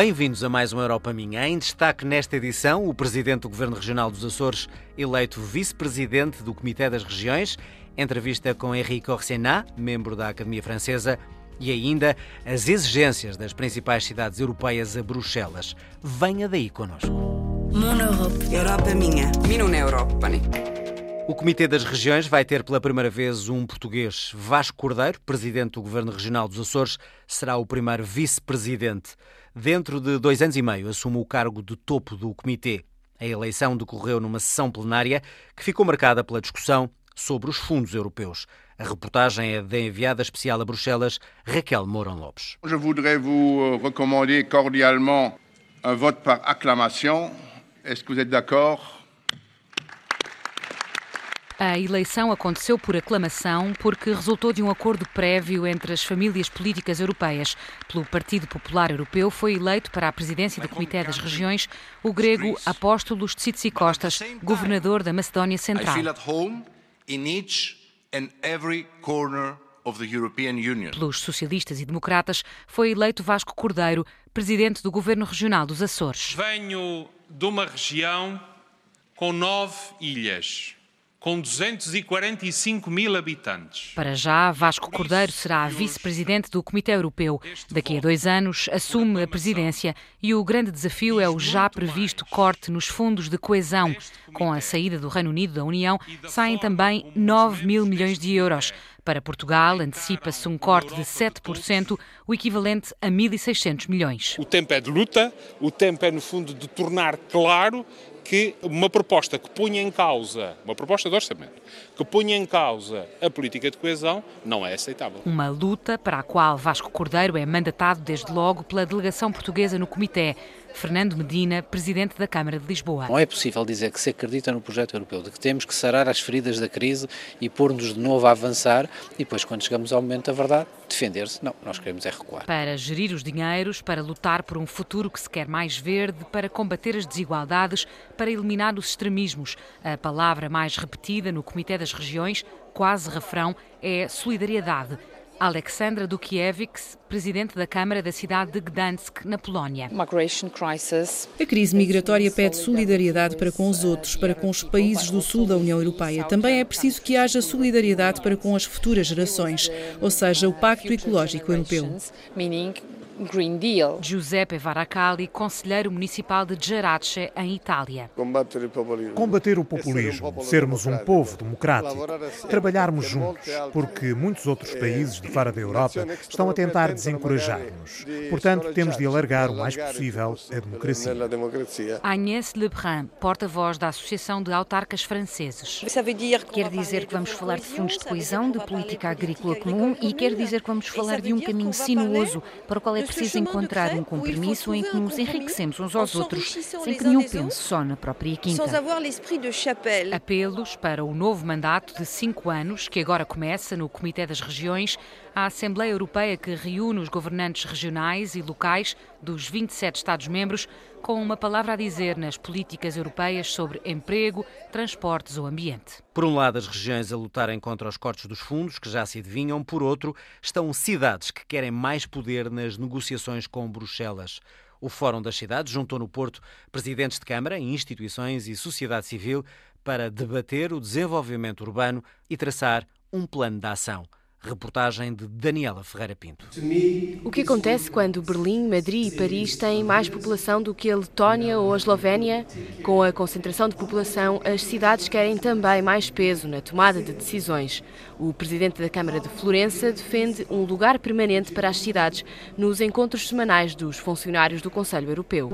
Bem-vindos a mais uma Europa Minha. Em destaque nesta edição, o presidente do Governo Regional dos Açores, eleito vice-presidente do Comitê das Regiões, entrevista com Henrique Orsena, membro da Academia Francesa, e ainda as exigências das principais cidades europeias a Bruxelas. Venha daí connosco. Mon Europe. Europa minha. Minun Europa. O Comitê das Regiões vai ter pela primeira vez um português. Vasco Cordeiro, presidente do Governo Regional dos Açores, será o primeiro vice-presidente. Dentro de dois anos e meio, assume o cargo de topo do Comitê. A eleição decorreu numa sessão plenária que ficou marcada pela discussão sobre os fundos europeus. A reportagem é da enviada especial a Bruxelas, Raquel Mourão Lopes. Je voudrais vous recommander cordialement un vote par acclamation. Est-ce que vous êtes d'accord A eleição aconteceu por aclamação porque resultou de um acordo prévio entre as famílias políticas europeias. Pelo Partido Popular Europeu foi eleito para a presidência do Comitê das Regiões o grego Apóstolos Tsitsikostas, governador da Macedónia Central. Pelos socialistas e democratas foi eleito Vasco Cordeiro, presidente do Governo Regional dos Açores. Venho de uma região com nove ilhas com 245 mil habitantes. Para já, Vasco Cordeiro será vice-presidente do Comitê Europeu. Daqui a dois anos, assume a presidência e o grande desafio é o já previsto corte nos fundos de coesão. Com a saída do Reino Unido da União, saem também 9 mil milhões de euros. Para Portugal, antecipa-se um corte de 7%, o equivalente a 1.600 milhões. O tempo é de luta, o tempo é, no fundo, de tornar claro que uma proposta que punha em causa, uma proposta de orçamento, que punha em causa a política de coesão, não é aceitável. Uma luta para a qual Vasco Cordeiro é mandatado desde logo pela delegação portuguesa no Comitê. Fernando Medina, presidente da Câmara de Lisboa. Não é possível dizer que se acredita no projeto europeu, de que temos que sarar as feridas da crise e pôr-nos de novo a avançar e depois, quando chegamos ao momento da verdade, defender-se. Não, nós queremos é recuar. Para gerir os dinheiros, para lutar por um futuro que se quer mais verde, para combater as desigualdades, para eliminar os extremismos. A palavra mais repetida no Comitê das Regiões, quase refrão, é solidariedade. Alexandra Dukiewicz, presidente da Câmara da cidade de Gdansk, na Polónia. A crise migratória pede solidariedade para com os outros, para com os países do sul da União Europeia. Também é preciso que haja solidariedade para com as futuras gerações, ou seja, o Pacto Ecológico Europeu. Green Deal. Giuseppe Varacali, conselheiro municipal de Gerace, em Itália. Combater o populismo, sermos um povo democrático, trabalharmos juntos, porque muitos outros países de fora da Europa estão a tentar desencorajar-nos. Portanto, temos de alargar o mais possível a democracia. Agnès Lebrun, porta-voz da Associação de Autarcas Franceses. Quer dizer que vamos falar de fundos de coesão, de política agrícola comum e quer dizer que vamos falar de um caminho sinuoso para o qual é preciso encontrar um compromisso em que nos enriquecemos uns aos outros, sem que nenhum pense só na própria quinta. Apelos para o novo mandato de cinco anos, que agora começa no Comitê das Regiões, a Assembleia Europeia que reúne os governantes regionais e locais dos 27 Estados-membros com uma palavra a dizer nas políticas europeias sobre emprego, transportes ou ambiente. Por um lado, as regiões a lutarem contra os cortes dos fundos, que já se adivinham, por outro, estão cidades que querem mais poder nas negociações com Bruxelas. O Fórum das Cidades juntou no Porto presidentes de Câmara, instituições e sociedade civil para debater o desenvolvimento urbano e traçar um plano de ação. Reportagem de Daniela Ferreira Pinto. O que acontece quando Berlim, Madrid e Paris têm mais população do que a Letónia ou a Eslovénia? Com a concentração de população, as cidades querem também mais peso na tomada de decisões. O presidente da Câmara de Florença defende um lugar permanente para as cidades nos encontros semanais dos funcionários do Conselho Europeu.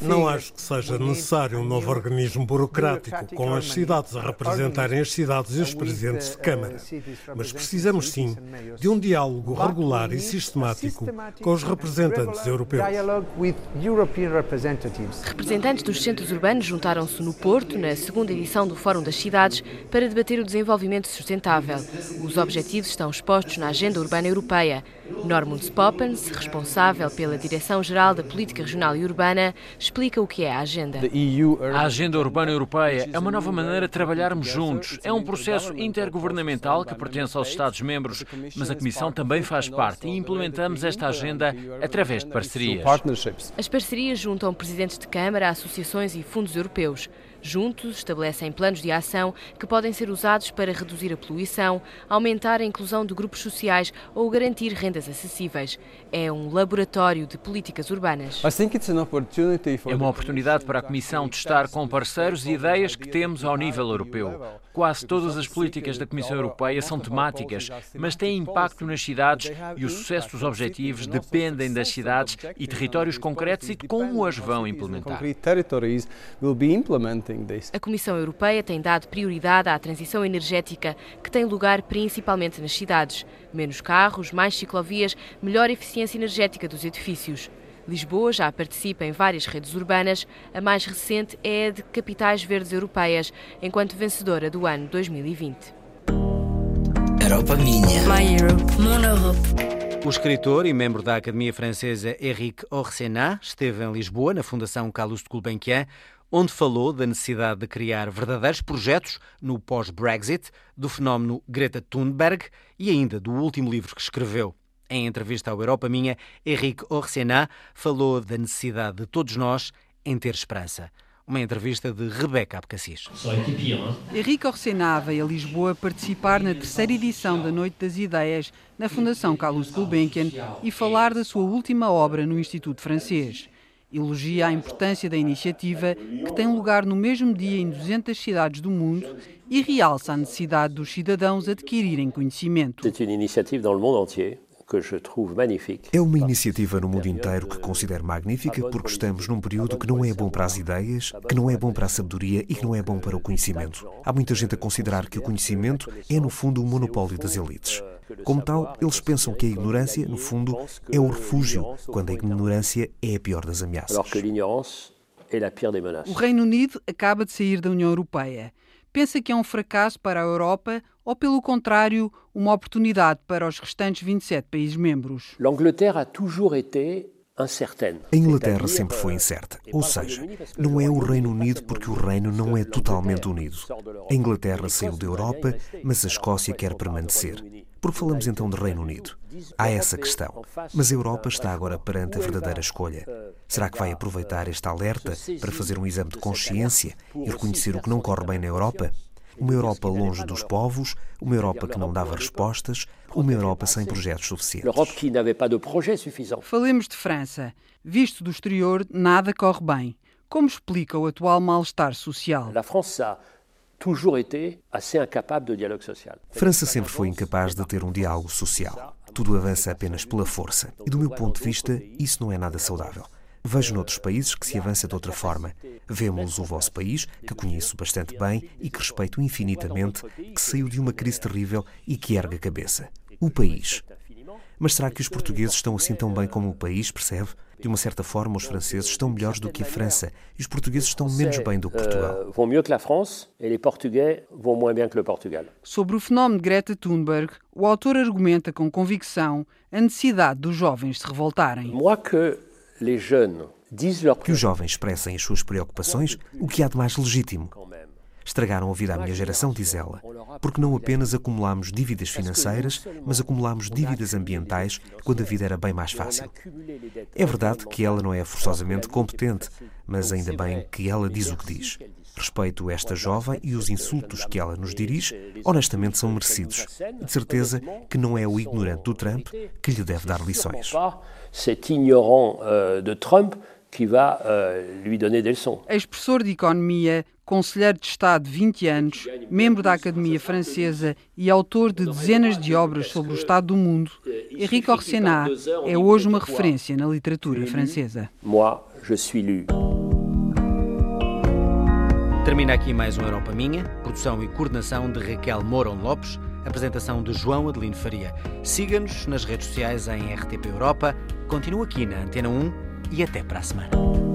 Não acho que seja necessário um novo organismo burocrático com as cidades a representarem as cidades e os presidentes de Câmara. Mas precisamos sim de um diálogo regular e sistemático com os representantes europeus. Representantes dos centros urbanos juntaram-se no Porto, na segunda edição do Fórum das Cidades, para debater o desenvolvimento desenvolvimento sustentável. Os objetivos estão expostos na Agenda Urbana Europeia. Normund Poppens, responsável pela Direção-Geral da Política Regional e Urbana, explica o que é a agenda. A Agenda Urbana Europeia é uma nova maneira de trabalharmos juntos. É um processo intergovernamental que pertence aos Estados-membros, mas a Comissão também faz parte e implementamos esta agenda através de parcerias. As parcerias juntam presidentes de Câmara, associações e fundos europeus. Juntos, estabelecem planos de ação que podem ser usados para reduzir a poluição, aumentar a inclusão de grupos sociais ou garantir rendas acessíveis. É um laboratório de políticas urbanas. É uma oportunidade para a Comissão testar com parceiros ideias que temos ao nível europeu. Quase todas as políticas da Comissão Europeia são temáticas, mas têm impacto nas cidades e o sucesso dos objetivos dependem das cidades e territórios concretos e de como as vão implementar. A Comissão Europeia tem dado prioridade à transição energética, que tem lugar principalmente nas cidades. Menos carros, mais ciclovias, melhor eficiência energética dos edifícios. Lisboa já participa em várias redes urbanas, a mais recente é a de capitais verdes europeias, enquanto vencedora do ano 2020. Europa minha. My Europe. Mon Europe. O escritor e membro da Academia Francesa Éric Orsenat esteve em Lisboa, na Fundação Calouste Gulbenkian, onde falou da necessidade de criar verdadeiros projetos no pós-Brexit, do fenómeno Greta Thunberg e ainda do último livro que escreveu. Em entrevista ao Europa Minha, Henrique Orsenat falou da necessidade de todos nós em ter esperança. Uma entrevista de Rebeca Abcacis. Henrique Orsenat veio a Lisboa participar na terceira edição da Noite das Ideias na Fundação Carlos Gulbenkian e falar da sua última obra no Instituto Francês elogia a importância da iniciativa, que tem lugar no mesmo dia em 200 cidades do mundo, e realça a necessidade dos cidadãos adquirirem conhecimento. É uma iniciativa no mundo inteiro que considero magnífica porque estamos num período que não é bom para as ideias, que não é bom para a sabedoria e que não é bom para o conhecimento. Há muita gente a considerar que o conhecimento é, no fundo, o monopólio das elites. Como tal, eles pensam que a ignorância, no fundo, é o refúgio, quando a ignorância é a pior das ameaças. O Reino Unido acaba de sair da União Europeia. Pensa que é um fracasso para a Europa ou, pelo contrário, uma oportunidade para os restantes 27 países membros? A Inglaterra sempre foi incerta, ou seja, não é o Reino Unido porque o Reino não é totalmente unido. A Inglaterra saiu da Europa, mas a Escócia quer permanecer. Porque falamos então de Reino Unido? Há essa questão. Mas a Europa está agora perante a verdadeira escolha. Será que vai aproveitar este alerta para fazer um exame de consciência e reconhecer o que não corre bem na Europa? Uma Europa longe dos povos, uma Europa que não dava respostas, uma Europa sem projetos suficientes. Falemos de França. Visto do exterior, nada corre bem. Como explica o atual mal-estar social? A França França sempre foi incapaz de ter um diálogo social. Tudo avança apenas pela força. E do meu ponto de vista, isso não é nada saudável. Vejo noutros países que se avança de outra forma. Vemos o vosso país, que conheço bastante bem e que respeito infinitamente, que saiu de uma crise terrível e que ergue a cabeça. O país. Mas será que os portugueses estão assim tão bem como o país, percebe? De uma certa forma, os franceses estão melhores do que a França e os portugueses estão menos bem do que Portugal. Vão melhor que a França e os portugueses vão bem que o Portugal. Sobre o fenómeno de Greta Thunberg, o autor argumenta com convicção a necessidade dos jovens se revoltarem. Que os jovens expressem as suas preocupações, o que há de mais legítimo. Estragaram a vida à minha geração, diz ela, porque não apenas acumulámos dívidas financeiras, mas acumulámos dívidas ambientais quando a vida era bem mais fácil. É verdade que ela não é forçosamente competente, mas ainda bem que ela diz o que diz. Respeito esta jovem e os insultos que ela nos dirige, honestamente, são merecidos. De certeza que não é o ignorante do Trump que lhe deve dar lições. Cet ignorant euh, de Trump que vai lhe dar leçons. Ex-professor de Economia, conselheiro de Estado de 20 anos, membro da Academia Francesa e autor de dezenas de obras sobre o Estado do mundo, Henrique Orsenat é hoje uma referência na literatura francesa. Moi, je suis lu. Termina aqui mais um Europa Minha, produção e coordenação de Raquel Mourão Lopes, apresentação de João Adelino Faria. Siga-nos nas redes sociais em RTP Europa, continua aqui na Antena 1 e até para a semana.